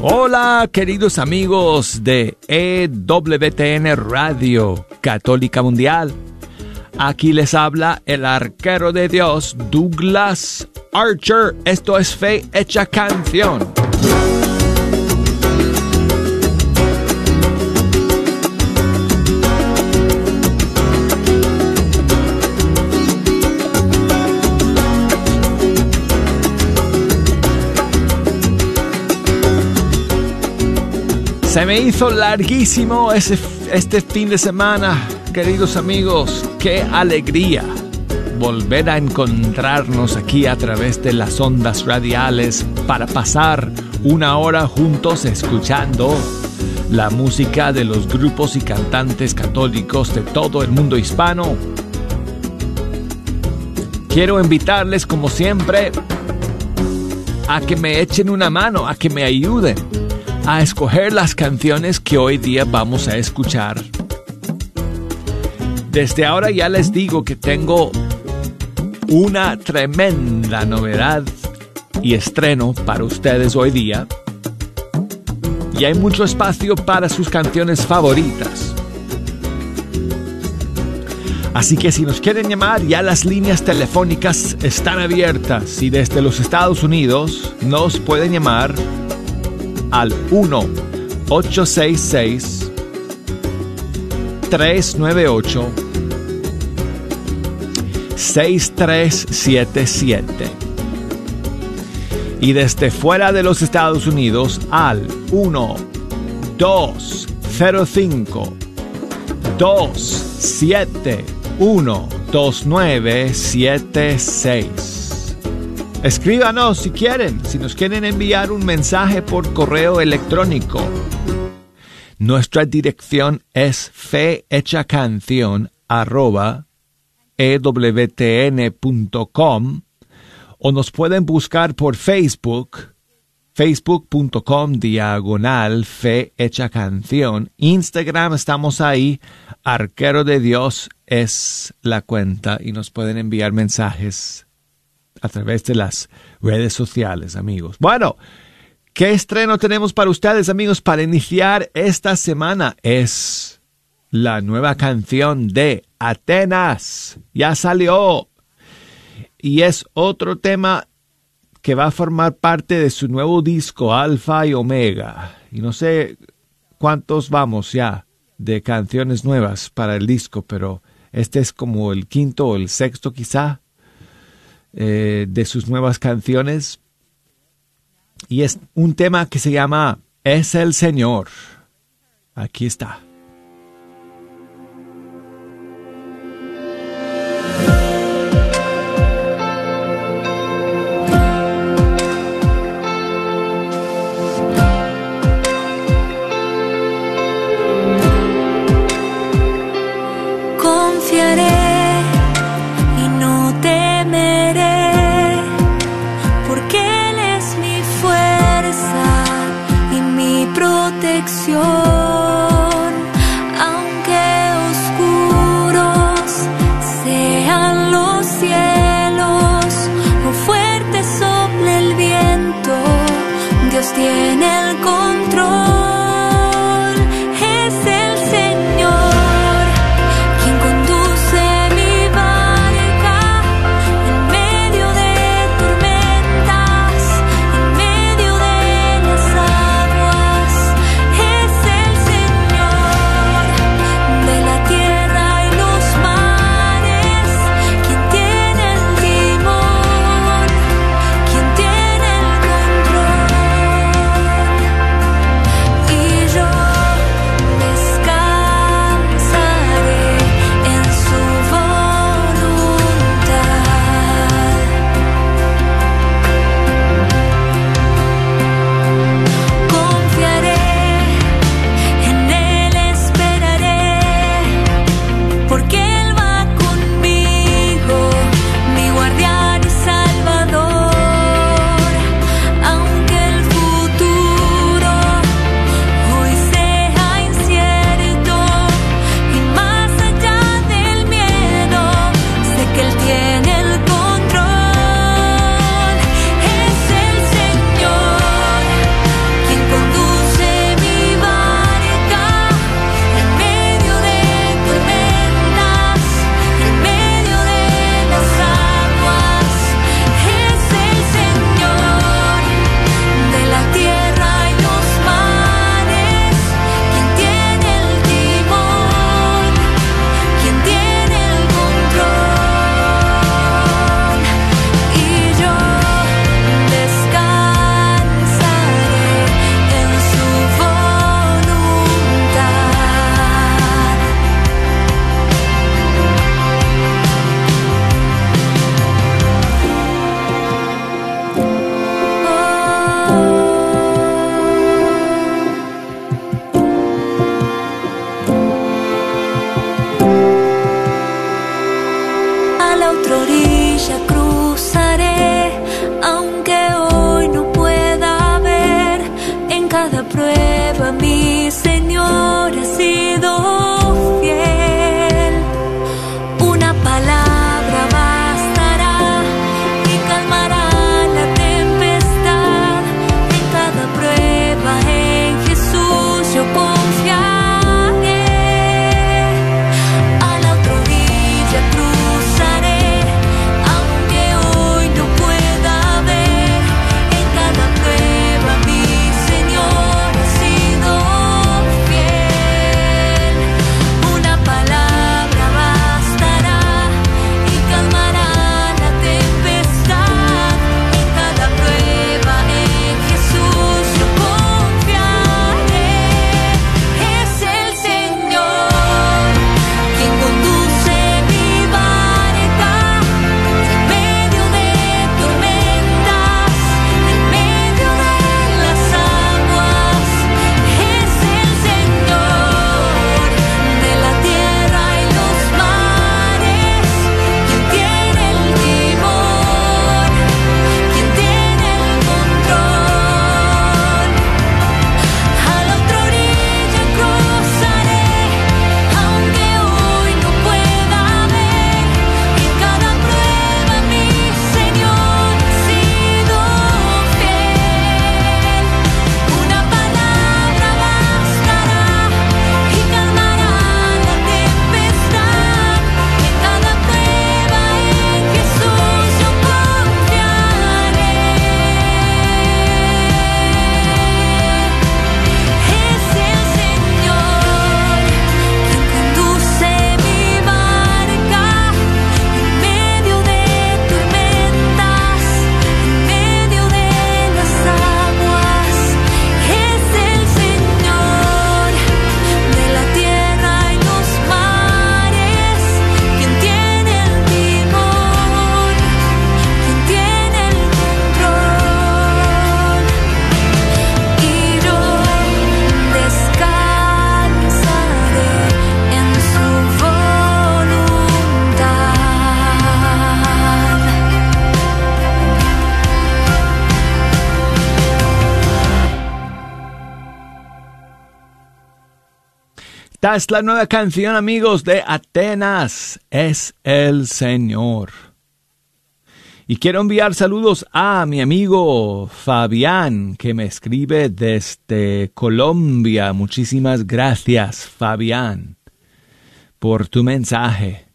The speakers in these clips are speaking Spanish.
Hola queridos amigos de EWTN Radio Católica Mundial. Aquí les habla el arquero de Dios Douglas Archer. Esto es Fe Hecha Canción. Se me hizo larguísimo ese, este fin de semana, queridos amigos. Qué alegría volver a encontrarnos aquí a través de las ondas radiales para pasar una hora juntos escuchando la música de los grupos y cantantes católicos de todo el mundo hispano. Quiero invitarles, como siempre, a que me echen una mano, a que me ayuden a escoger las canciones que hoy día vamos a escuchar. Desde ahora ya les digo que tengo una tremenda novedad y estreno para ustedes hoy día. Y hay mucho espacio para sus canciones favoritas. Así que si nos quieren llamar, ya las líneas telefónicas están abiertas y desde los Estados Unidos nos pueden llamar al 1-866 398 6377 y desde fuera de los Estados Unidos al 1 205 271 2976 Escríbanos si quieren, si nos quieren enviar un mensaje por correo electrónico. Nuestra dirección es fehechacanción ewtn.com o nos pueden buscar por Facebook, facebook.com diagonal fe canción. Instagram estamos ahí, arquero de Dios es la cuenta y nos pueden enviar mensajes a través de las redes sociales, amigos. Bueno, ¿qué estreno tenemos para ustedes, amigos, para iniciar esta semana? Es la nueva canción de Atenas. Ya salió. Y es otro tema que va a formar parte de su nuevo disco, Alfa y Omega. Y no sé cuántos vamos ya de canciones nuevas para el disco, pero este es como el quinto o el sexto quizá eh, de sus nuevas canciones. Y es un tema que se llama Es el Señor. Aquí está. Es la nueva canción, amigos, de Atenas. Es el Señor. Y quiero enviar saludos a mi amigo Fabián, que me escribe desde Colombia. Muchísimas gracias, Fabián, por tu mensaje.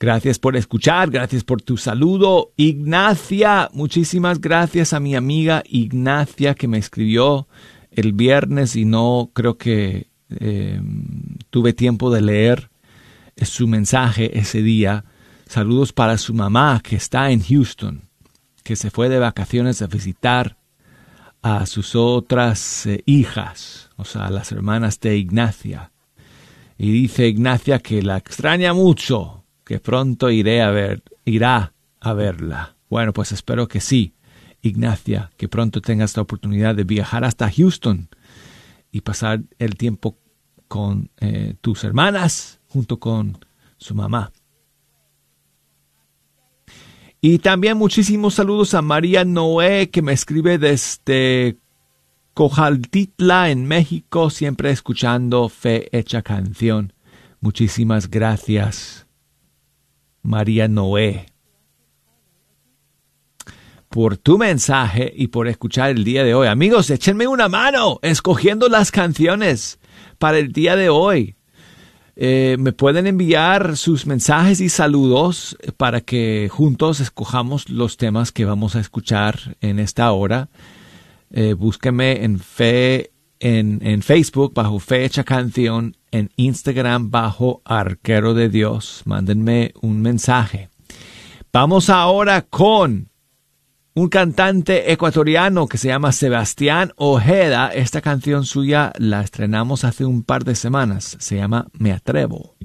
Gracias por escuchar, gracias por tu saludo. Ignacia, muchísimas gracias a mi amiga Ignacia que me escribió el viernes y no creo que eh, tuve tiempo de leer su mensaje ese día. Saludos para su mamá que está en Houston, que se fue de vacaciones a visitar a sus otras eh, hijas, o sea, las hermanas de Ignacia. Y dice Ignacia que la extraña mucho, que pronto iré a ver, irá a verla. Bueno, pues espero que sí, Ignacia, que pronto tengas la oportunidad de viajar hasta Houston y pasar el tiempo con eh, tus hermanas junto con su mamá. Y también muchísimos saludos a María Noé que me escribe desde Cojaltitla en México, siempre escuchando Fe Hecha Canción. Muchísimas gracias, María Noé por tu mensaje y por escuchar el día de hoy. Amigos, échenme una mano escogiendo las canciones para el día de hoy. Eh, me pueden enviar sus mensajes y saludos para que juntos escojamos los temas que vamos a escuchar en esta hora. Eh, en fe en, en, Facebook bajo Fecha Canción, en Instagram bajo Arquero de Dios. Mándenme un mensaje. Vamos ahora con un cantante ecuatoriano que se llama Sebastián Ojeda. Esta canción suya la estrenamos hace un par de semanas. Se llama Me Atrevo.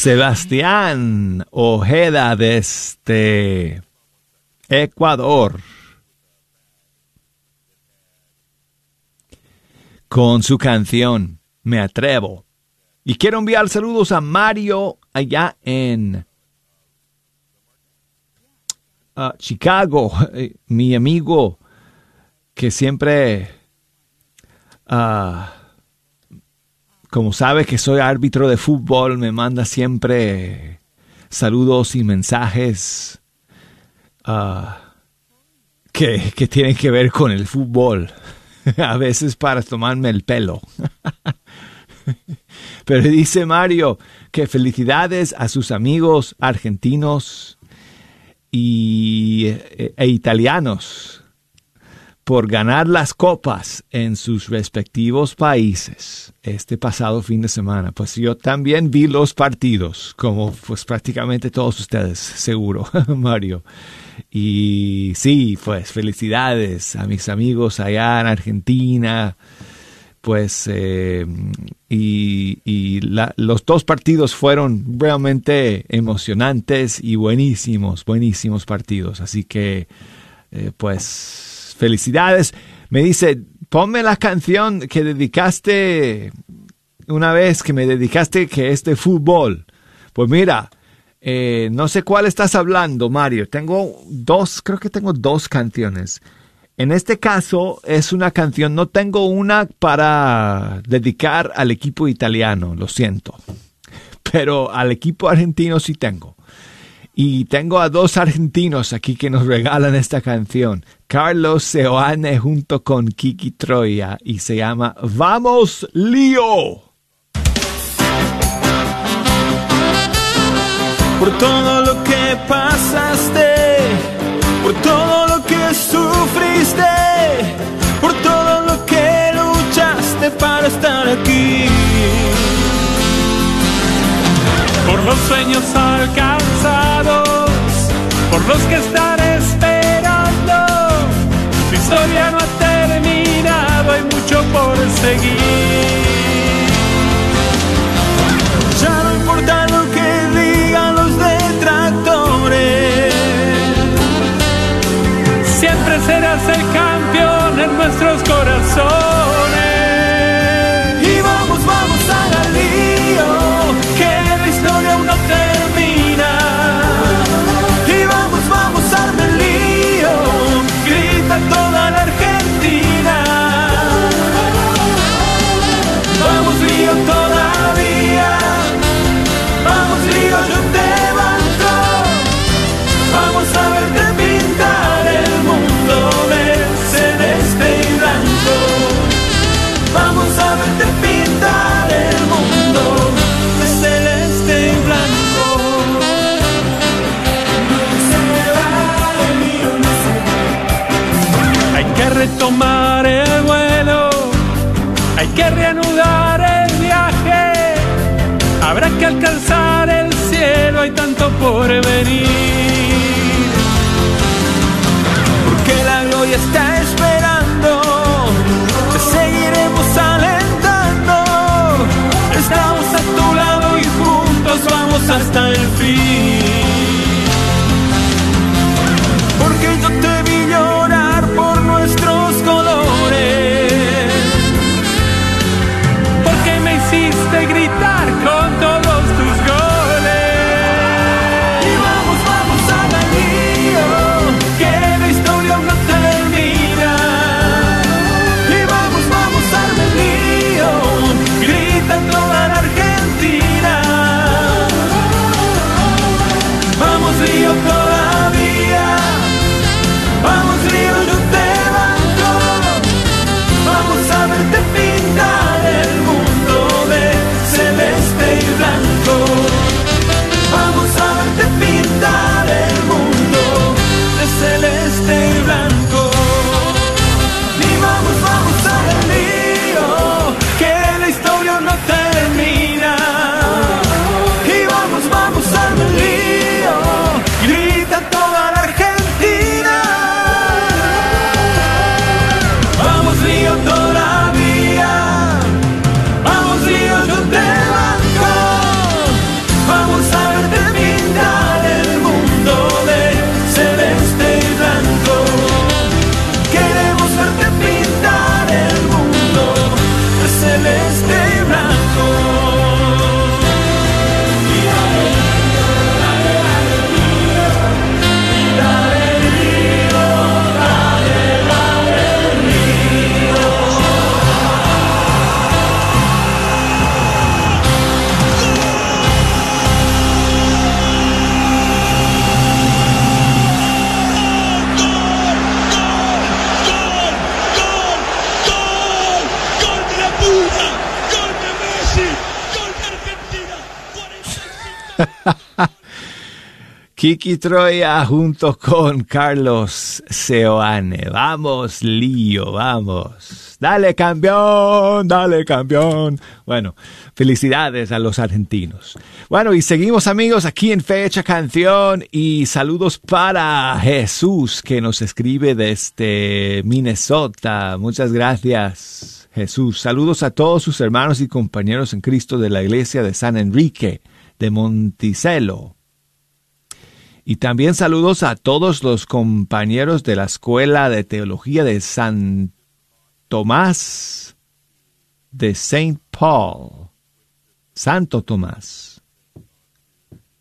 Sebastián Ojeda desde Ecuador. Con su canción Me Atrevo. Y quiero enviar saludos a Mario allá en Chicago, eh, mi amigo que siempre, ah, como sabe que soy árbitro de fútbol, me manda siempre saludos y mensajes ah, que, que tienen que ver con el fútbol. A veces para tomarme el pelo. Pero dice Mario que felicidades a sus amigos argentinos y, e, e italianos por ganar las copas en sus respectivos países este pasado fin de semana. Pues yo también vi los partidos, como pues prácticamente todos ustedes, seguro, Mario. Y sí, pues felicidades a mis amigos allá en Argentina. Pues, eh, y, y la, los dos partidos fueron realmente emocionantes y buenísimos, buenísimos partidos. Así que, eh, pues, felicidades. Me dice, ponme la canción que dedicaste una vez, que me dedicaste, que es de fútbol. Pues mira, eh, no sé cuál estás hablando, Mario. Tengo dos, creo que tengo dos canciones. En este caso es una canción, no tengo una para dedicar al equipo italiano, lo siento. Pero al equipo argentino sí tengo. Y tengo a dos argentinos aquí que nos regalan esta canción. Carlos Seoane junto con Kiki Troya y se llama Vamos Lío. por todo lo que pasaste, por todo lo que sufriste, por todo lo que luchaste para estar aquí. Por los sueños alcanzados, por los que están esperando. Tu historia no ha terminado, hay mucho por seguir. Porque la gloria está esperando, te seguiremos alentando. Estamos a tu lado y juntos vamos hasta el fin. Kiki Troya junto con Carlos Seoane. Vamos, lío, vamos. Dale campeón, dale campeón. Bueno, felicidades a los argentinos. Bueno, y seguimos amigos aquí en Fecha Canción y saludos para Jesús que nos escribe desde Minnesota. Muchas gracias, Jesús. Saludos a todos sus hermanos y compañeros en Cristo de la iglesia de San Enrique de Monticello. Y también saludos a todos los compañeros de la Escuela de Teología de San Tomás de Saint Paul. Santo Tomás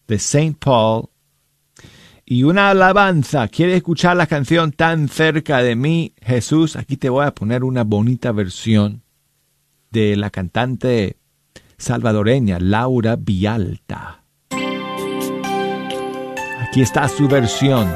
de Saint Paul. Y una alabanza. ¿Quieres escuchar la canción tan cerca de mí, Jesús? Aquí te voy a poner una bonita versión de la cantante salvadoreña Laura Vialta. Aquí está su versión.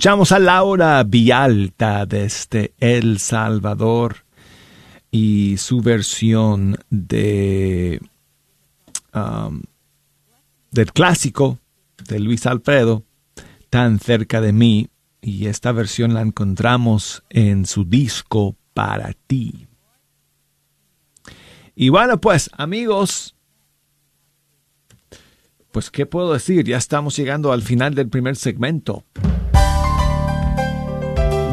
Escuchamos a Laura Vialta desde El Salvador y su versión de um, del clásico de Luis Alfredo, Tan cerca de mí, y esta versión la encontramos en su disco Para ti. Y bueno, pues amigos, pues qué puedo decir, ya estamos llegando al final del primer segmento.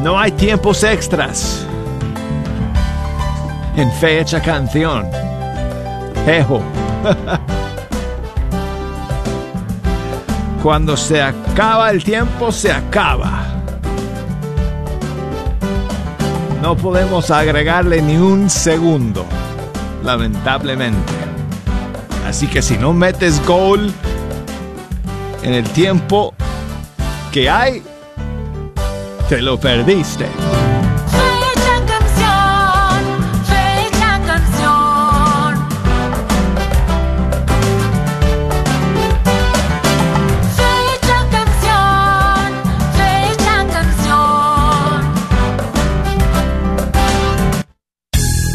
No hay tiempos extras. En fecha canción. Ejo. Cuando se acaba el tiempo, se acaba. No podemos agregarle ni un segundo, lamentablemente. Así que si no metes gol en el tiempo que hay, te lo perdiste.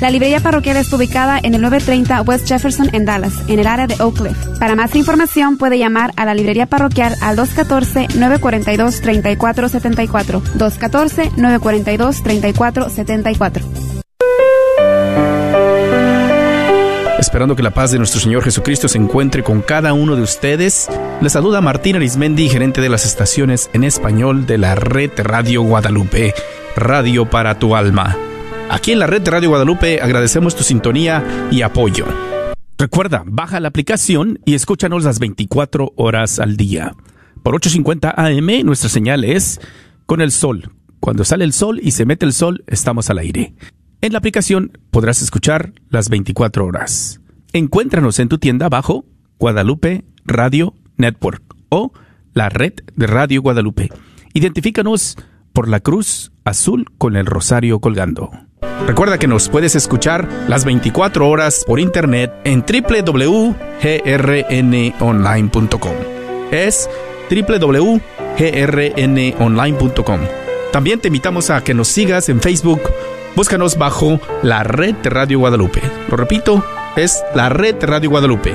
La librería parroquial está ubicada en el 930 West Jefferson en Dallas, en el área de Oak Cliff. Para más información puede llamar a la librería parroquial al 214-942-3474. 214-942-3474. Esperando que la paz de nuestro Señor Jesucristo se encuentre con cada uno de ustedes, les saluda Martín Arismendi, gerente de las estaciones en español de la red Radio Guadalupe, Radio para tu alma. Aquí en la red de Radio Guadalupe agradecemos tu sintonía y apoyo. Recuerda, baja la aplicación y escúchanos las 24 horas al día. Por 8.50 AM nuestra señal es con el sol. Cuando sale el sol y se mete el sol, estamos al aire. En la aplicación podrás escuchar las 24 horas. Encuéntranos en tu tienda bajo Guadalupe Radio Network o la red de Radio Guadalupe. Identifícanos por la cruz azul con el rosario colgando. Recuerda que nos puedes escuchar las 24 horas por internet en www.grnonline.com. Es www.grnonline.com. También te invitamos a que nos sigas en Facebook. Búscanos bajo la red de Radio Guadalupe. Lo repito, es la red de Radio Guadalupe,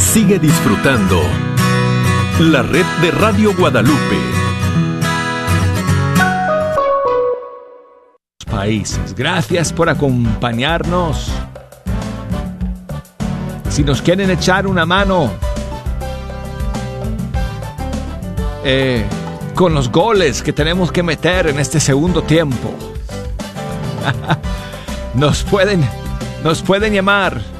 Sigue disfrutando la red de Radio Guadalupe. Países, gracias por acompañarnos. Si nos quieren echar una mano eh, con los goles que tenemos que meter en este segundo tiempo, nos pueden, nos pueden llamar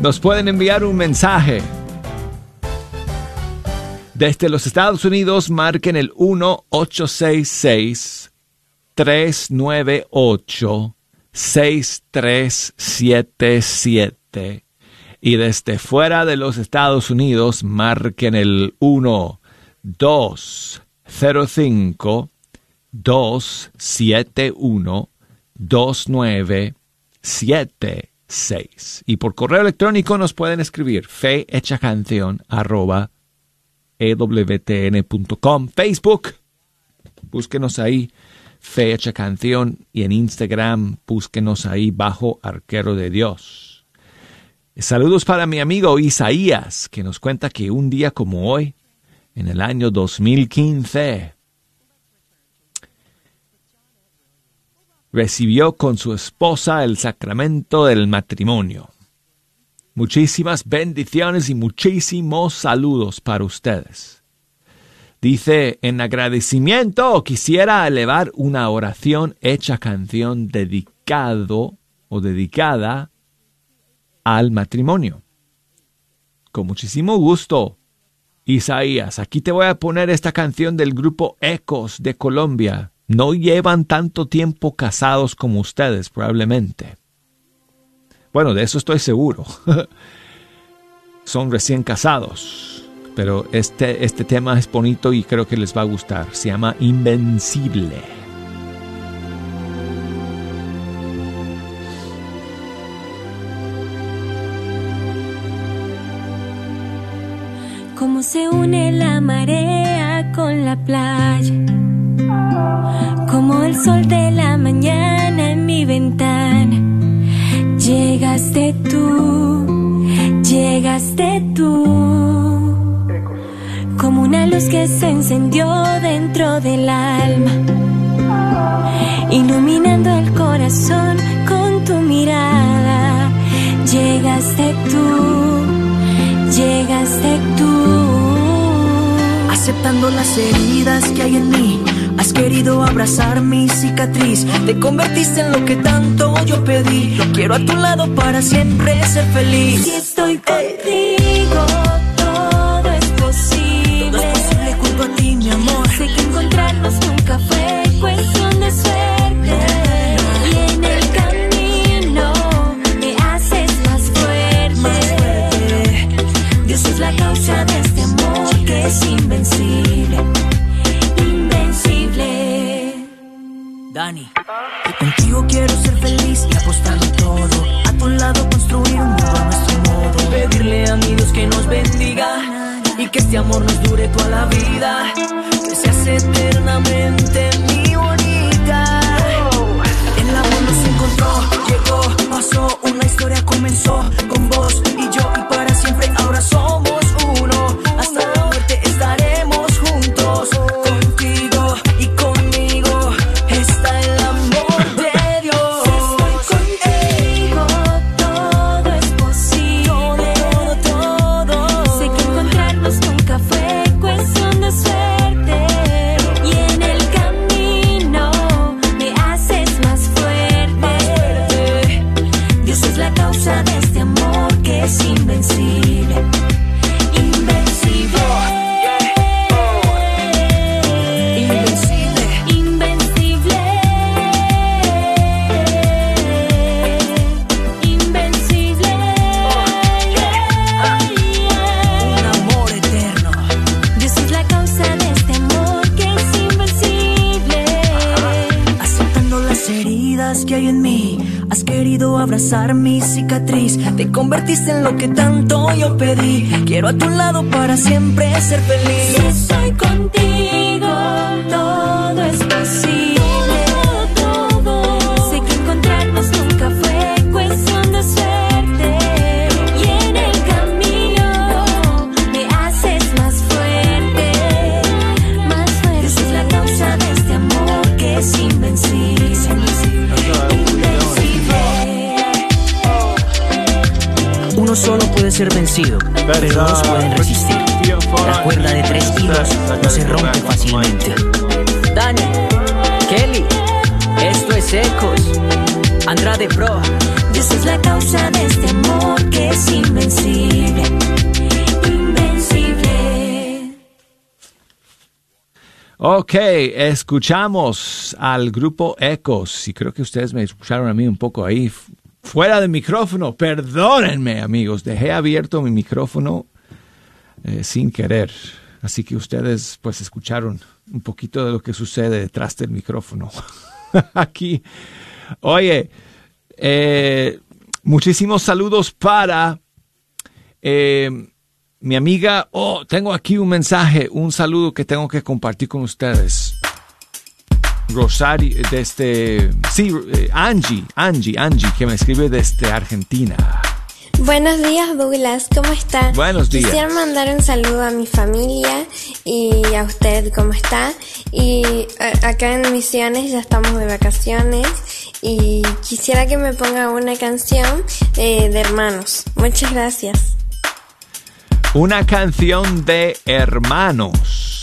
nos pueden enviar un mensaje. Desde los Estados Unidos marquen el 1-866-398-6377. Y desde fuera de los Estados Unidos marquen el 1-205-271-2977. 6. Y por correo electrónico nos pueden escribir fehechacanción arroba ewtn.com. Facebook, búsquenos ahí, Fe Hecha Canción. Y en Instagram, búsquenos ahí bajo Arquero de Dios. Saludos para mi amigo Isaías, que nos cuenta que un día como hoy, en el año 2015, recibió con su esposa el sacramento del matrimonio. Muchísimas bendiciones y muchísimos saludos para ustedes. Dice, en agradecimiento quisiera elevar una oración hecha canción dedicado o dedicada al matrimonio. Con muchísimo gusto. Isaías, aquí te voy a poner esta canción del grupo Ecos de Colombia. No llevan tanto tiempo casados como ustedes, probablemente. Bueno, de eso estoy seguro. Son recién casados. Pero este, este tema es bonito y creo que les va a gustar. Se llama Invencible. Cómo se une la marea con la playa. Como el sol de la mañana en mi ventana. Llegaste tú, llegaste tú. Como una luz que se encendió dentro del alma. Iluminando el corazón con tu mirada. Llegaste tú, llegaste tú. Aceptando las heridas que hay en mí, has querido abrazar mi cicatriz. Te convertiste en lo que tanto yo pedí. Quiero a tu lado para siempre ser feliz. Si estoy contigo, vencido, pero dos pueden resistir. La cuerda de tres hilos no se rompe fácilmente. Dani, Kelly, esto es Ecos. Andrade Pro. Dios es la causa de este amor que es invencible. Invencible. Ok, escuchamos al grupo Ecos y creo que ustedes me escucharon a mí un poco ahí fuera del micrófono. Perdónenme amigos, dejé abierto mi micrófono eh, sin querer. Así que ustedes pues escucharon un poquito de lo que sucede detrás del micrófono. Aquí. Oye, eh, muchísimos saludos para eh, mi amiga. Oh, tengo aquí un mensaje, un saludo que tengo que compartir con ustedes. Rosario, desde. Sí, eh, Angie, Angie, Angie, que me escribe desde Argentina. Buenos días, Douglas. ¿Cómo está? Buenos días. Quisiera mandar un saludo a mi familia y a usted, ¿cómo está? Y a- acá en Misiones ya estamos de vacaciones y quisiera que me ponga una canción eh, de hermanos. Muchas gracias. Una canción de hermanos.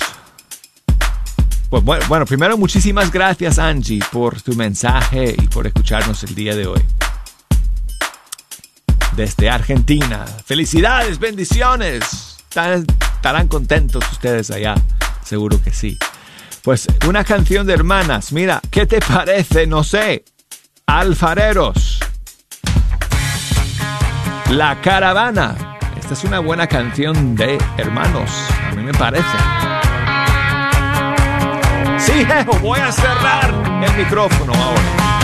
Pues bueno, bueno, primero muchísimas gracias Angie por tu mensaje y por escucharnos el día de hoy. Desde Argentina. Felicidades, bendiciones. Estarán, estarán contentos ustedes allá. Seguro que sí. Pues una canción de hermanas. Mira, ¿qué te parece? No sé. Alfareros. La caravana. Esta es una buena canción de hermanos. A mí me parece. Sí, voy a cerrar el micrófono ahora.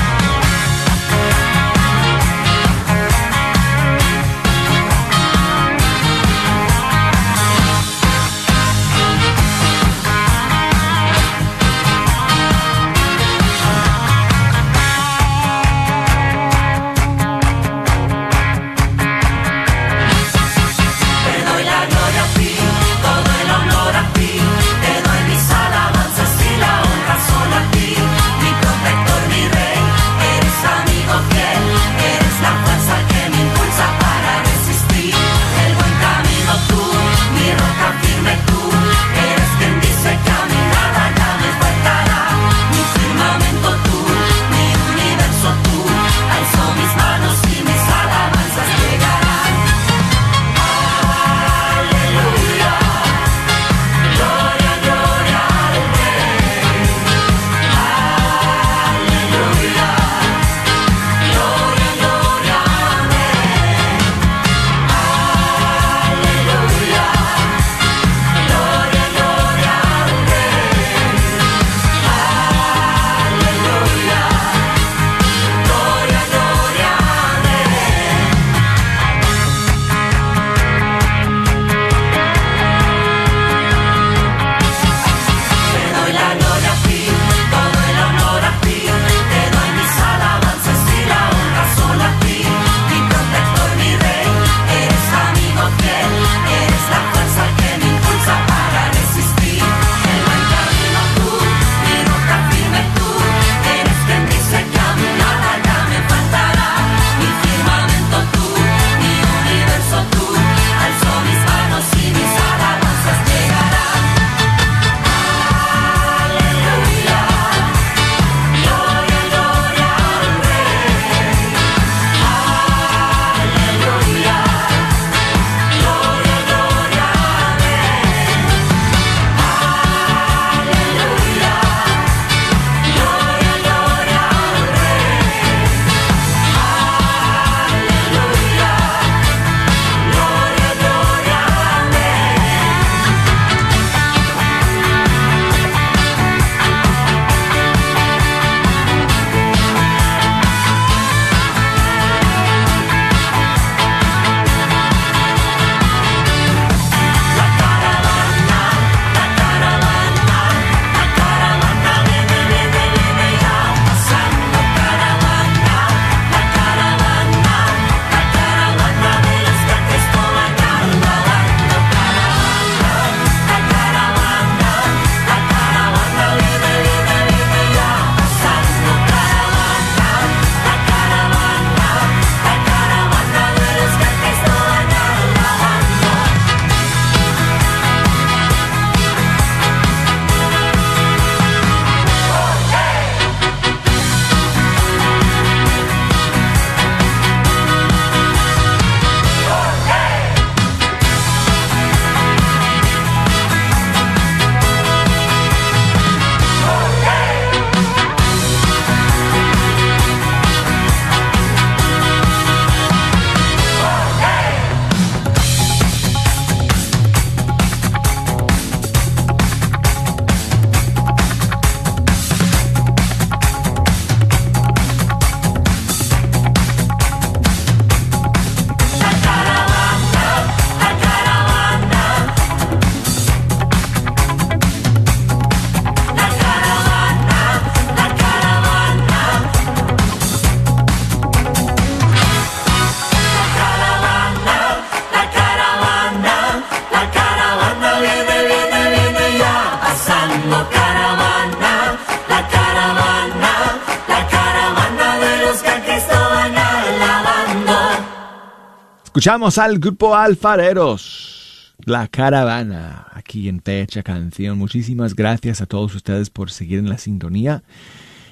Escuchamos al grupo Alfareros, La Caravana, aquí en Pecha Canción. Muchísimas gracias a todos ustedes por seguir en la sintonía.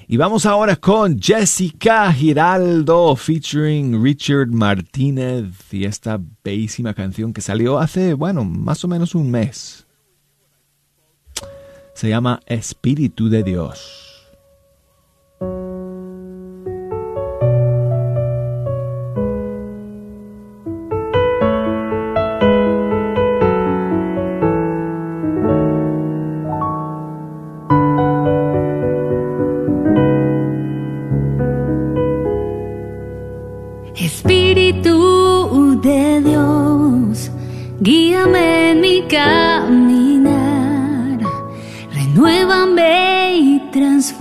Y vamos ahora con Jessica Giraldo featuring Richard Martínez y esta bellísima canción que salió hace, bueno, más o menos un mes. Se llama Espíritu de Dios.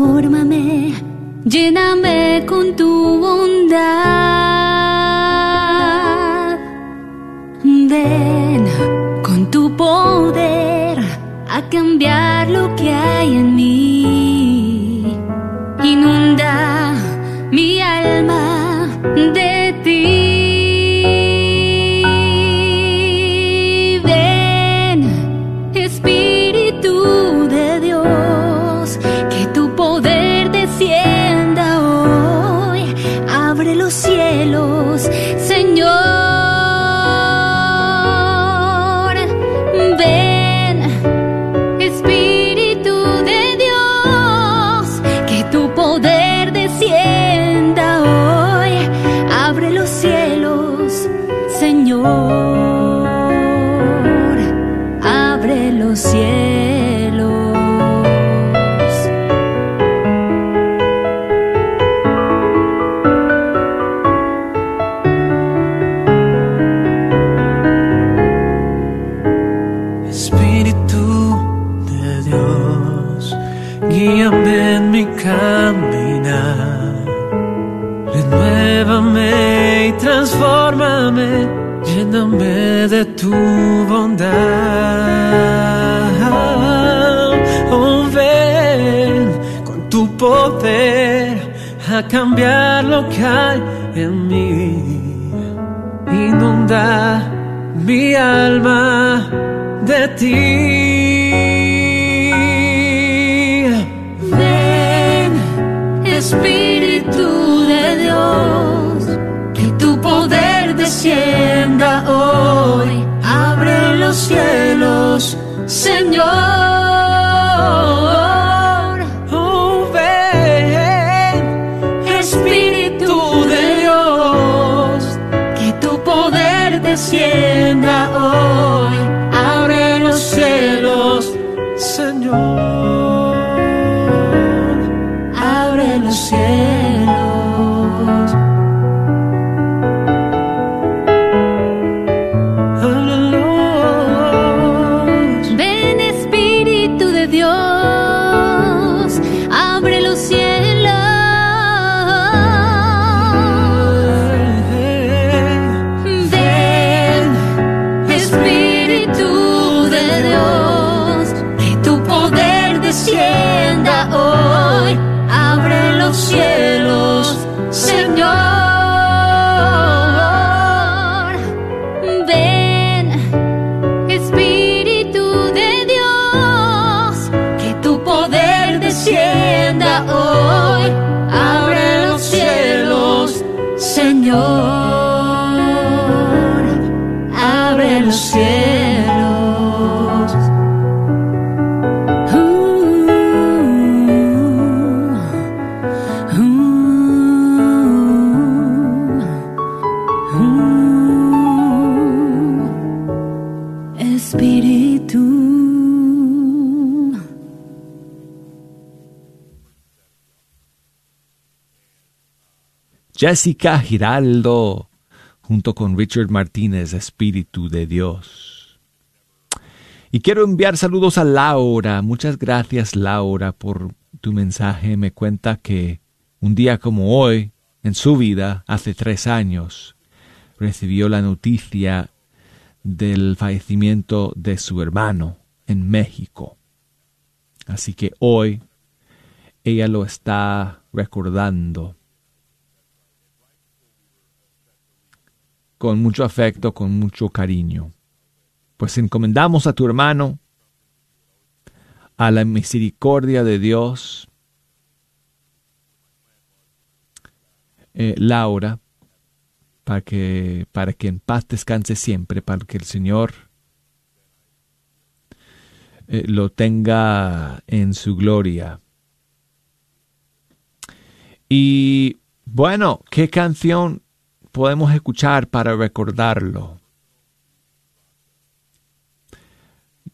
Transfórmame, lléname con Señor. Jessica Giraldo, junto con Richard Martínez, Espíritu de Dios. Y quiero enviar saludos a Laura. Muchas gracias Laura por tu mensaje. Me cuenta que un día como hoy, en su vida, hace tres años, recibió la noticia del fallecimiento de su hermano en México. Así que hoy ella lo está recordando con mucho afecto, con mucho cariño. Pues encomendamos a tu hermano a la misericordia de Dios, eh, Laura, para que, para que en paz descanse siempre, para que el Señor eh, lo tenga en su gloria. Y bueno, ¿qué canción podemos escuchar para recordarlo?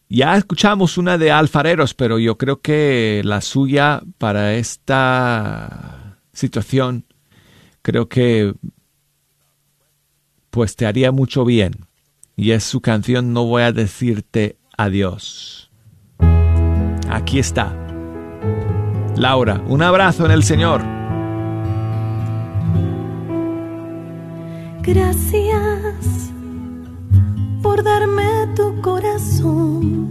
Ya escuchamos una de Alfareros, pero yo creo que la suya para esta situación, creo que pues te haría mucho bien. Y es su canción No voy a decirte adiós. Aquí está. Laura, un abrazo en el Señor. Gracias por darme tu corazón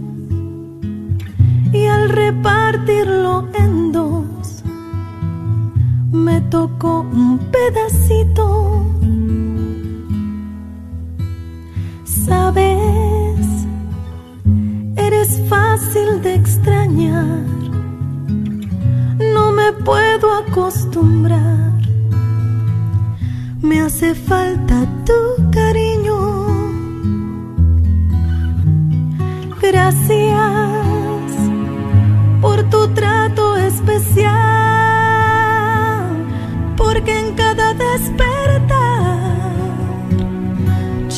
y al repartirlo en dos me tocó un pedacito. Sabes, eres fácil de extrañar, no me puedo acostumbrar me hace falta tu cariño. Gracias por tu trato especial, porque en cada despertar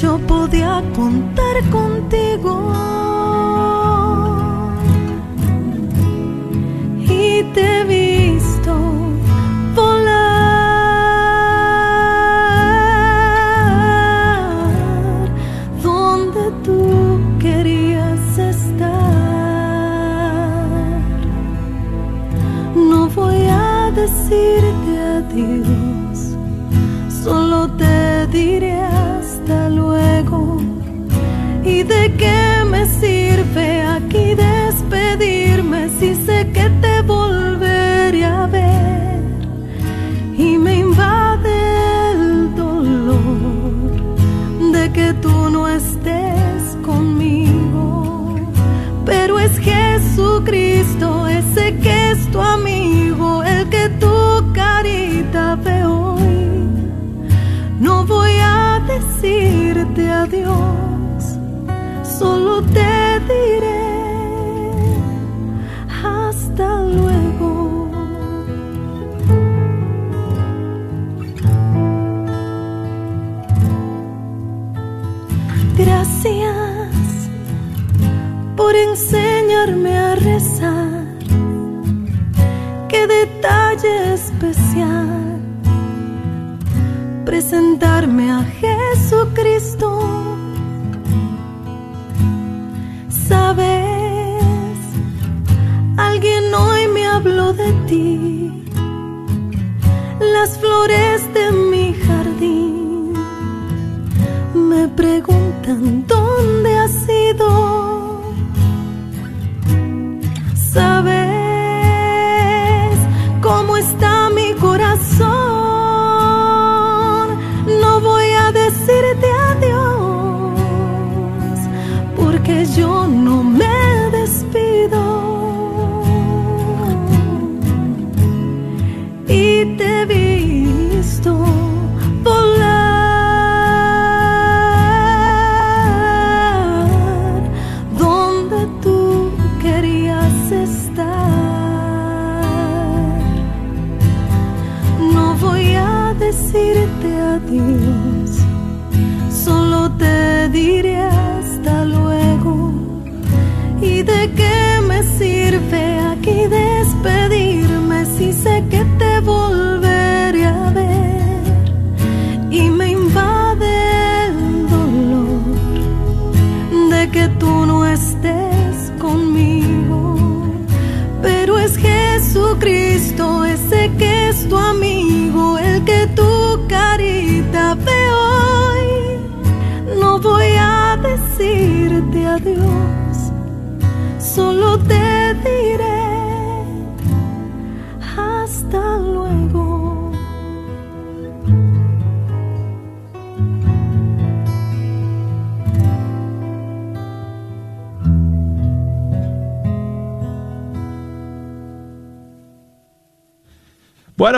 yo podía contar contigo. Y te he 多动。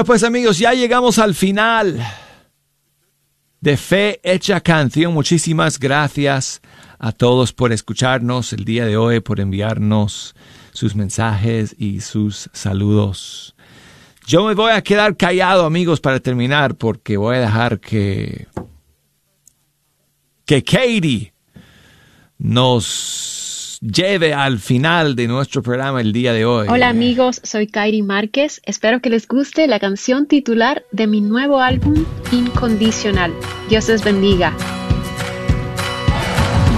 Pues amigos, ya llegamos al final de Fe Hecha Canción. Muchísimas gracias a todos por escucharnos el día de hoy, por enviarnos sus mensajes y sus saludos. Yo me voy a quedar callado, amigos, para terminar, porque voy a dejar que, que Katie nos lleve al final de nuestro programa el día de hoy. Hola amigos, soy Kairi Márquez. Espero que les guste la canción titular de mi nuevo álbum Incondicional. Dios les bendiga.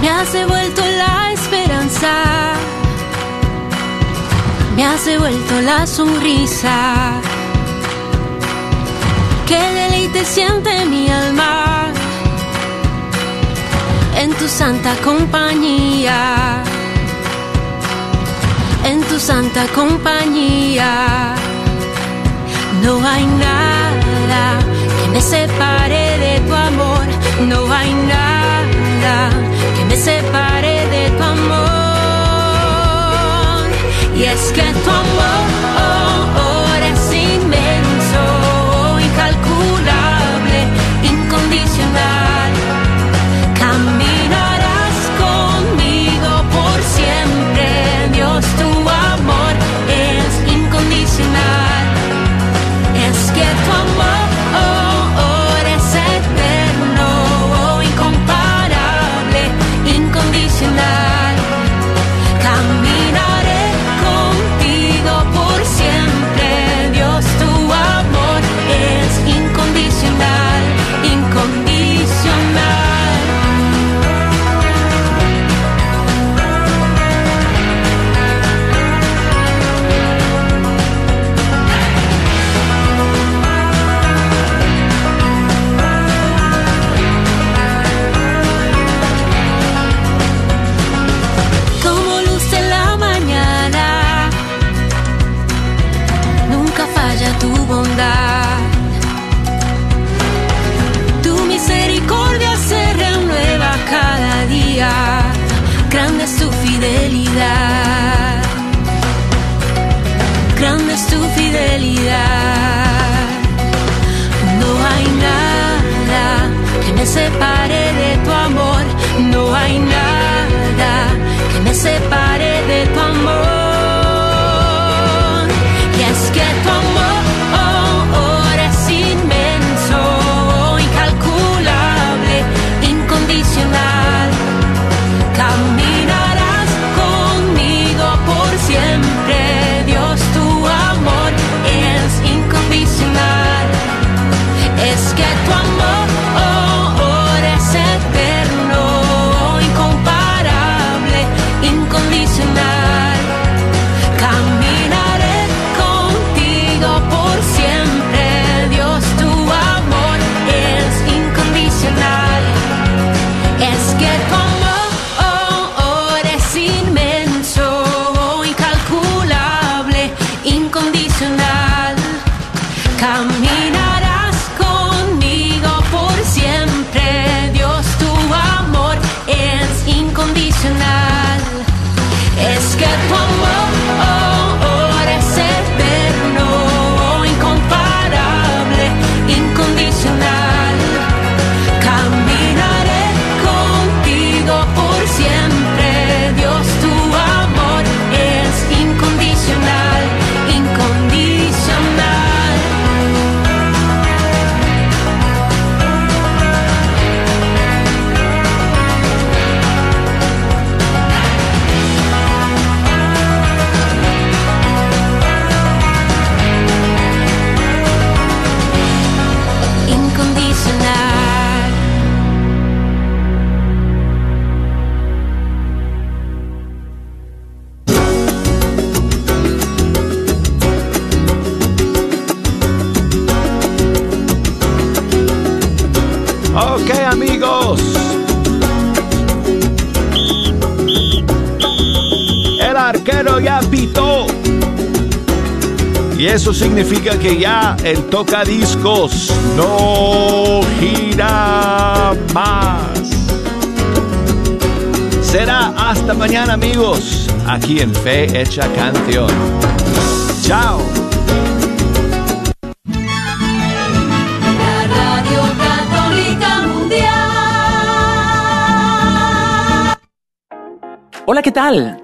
Me has devuelto la esperanza. Me has devuelto la sonrisa. Qué deleite siente mi alma en tu santa compañía. En tu santa compañía. No hay nada que me separe de tu amor. No hay nada Eso significa que ya el tocadiscos no gira más. Será hasta mañana, amigos, aquí en Fe Hecha Canción. Chao. La Radio Católica Mundial. Hola, ¿qué tal?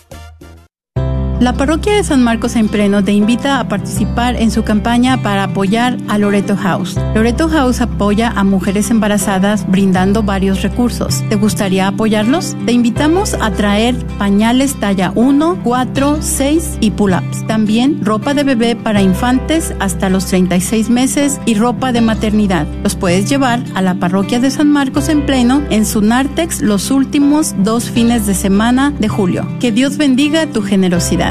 La parroquia de San Marcos en Pleno te invita a participar en su campaña para apoyar a Loreto House. Loreto House apoya a mujeres embarazadas brindando varios recursos. ¿Te gustaría apoyarlos? Te invitamos a traer pañales talla 1, 4, 6 y pull-ups. También ropa de bebé para infantes hasta los 36 meses y ropa de maternidad. Los puedes llevar a la parroquia de San Marcos en Pleno en su Nartex los últimos dos fines de semana de julio. Que Dios bendiga tu generosidad.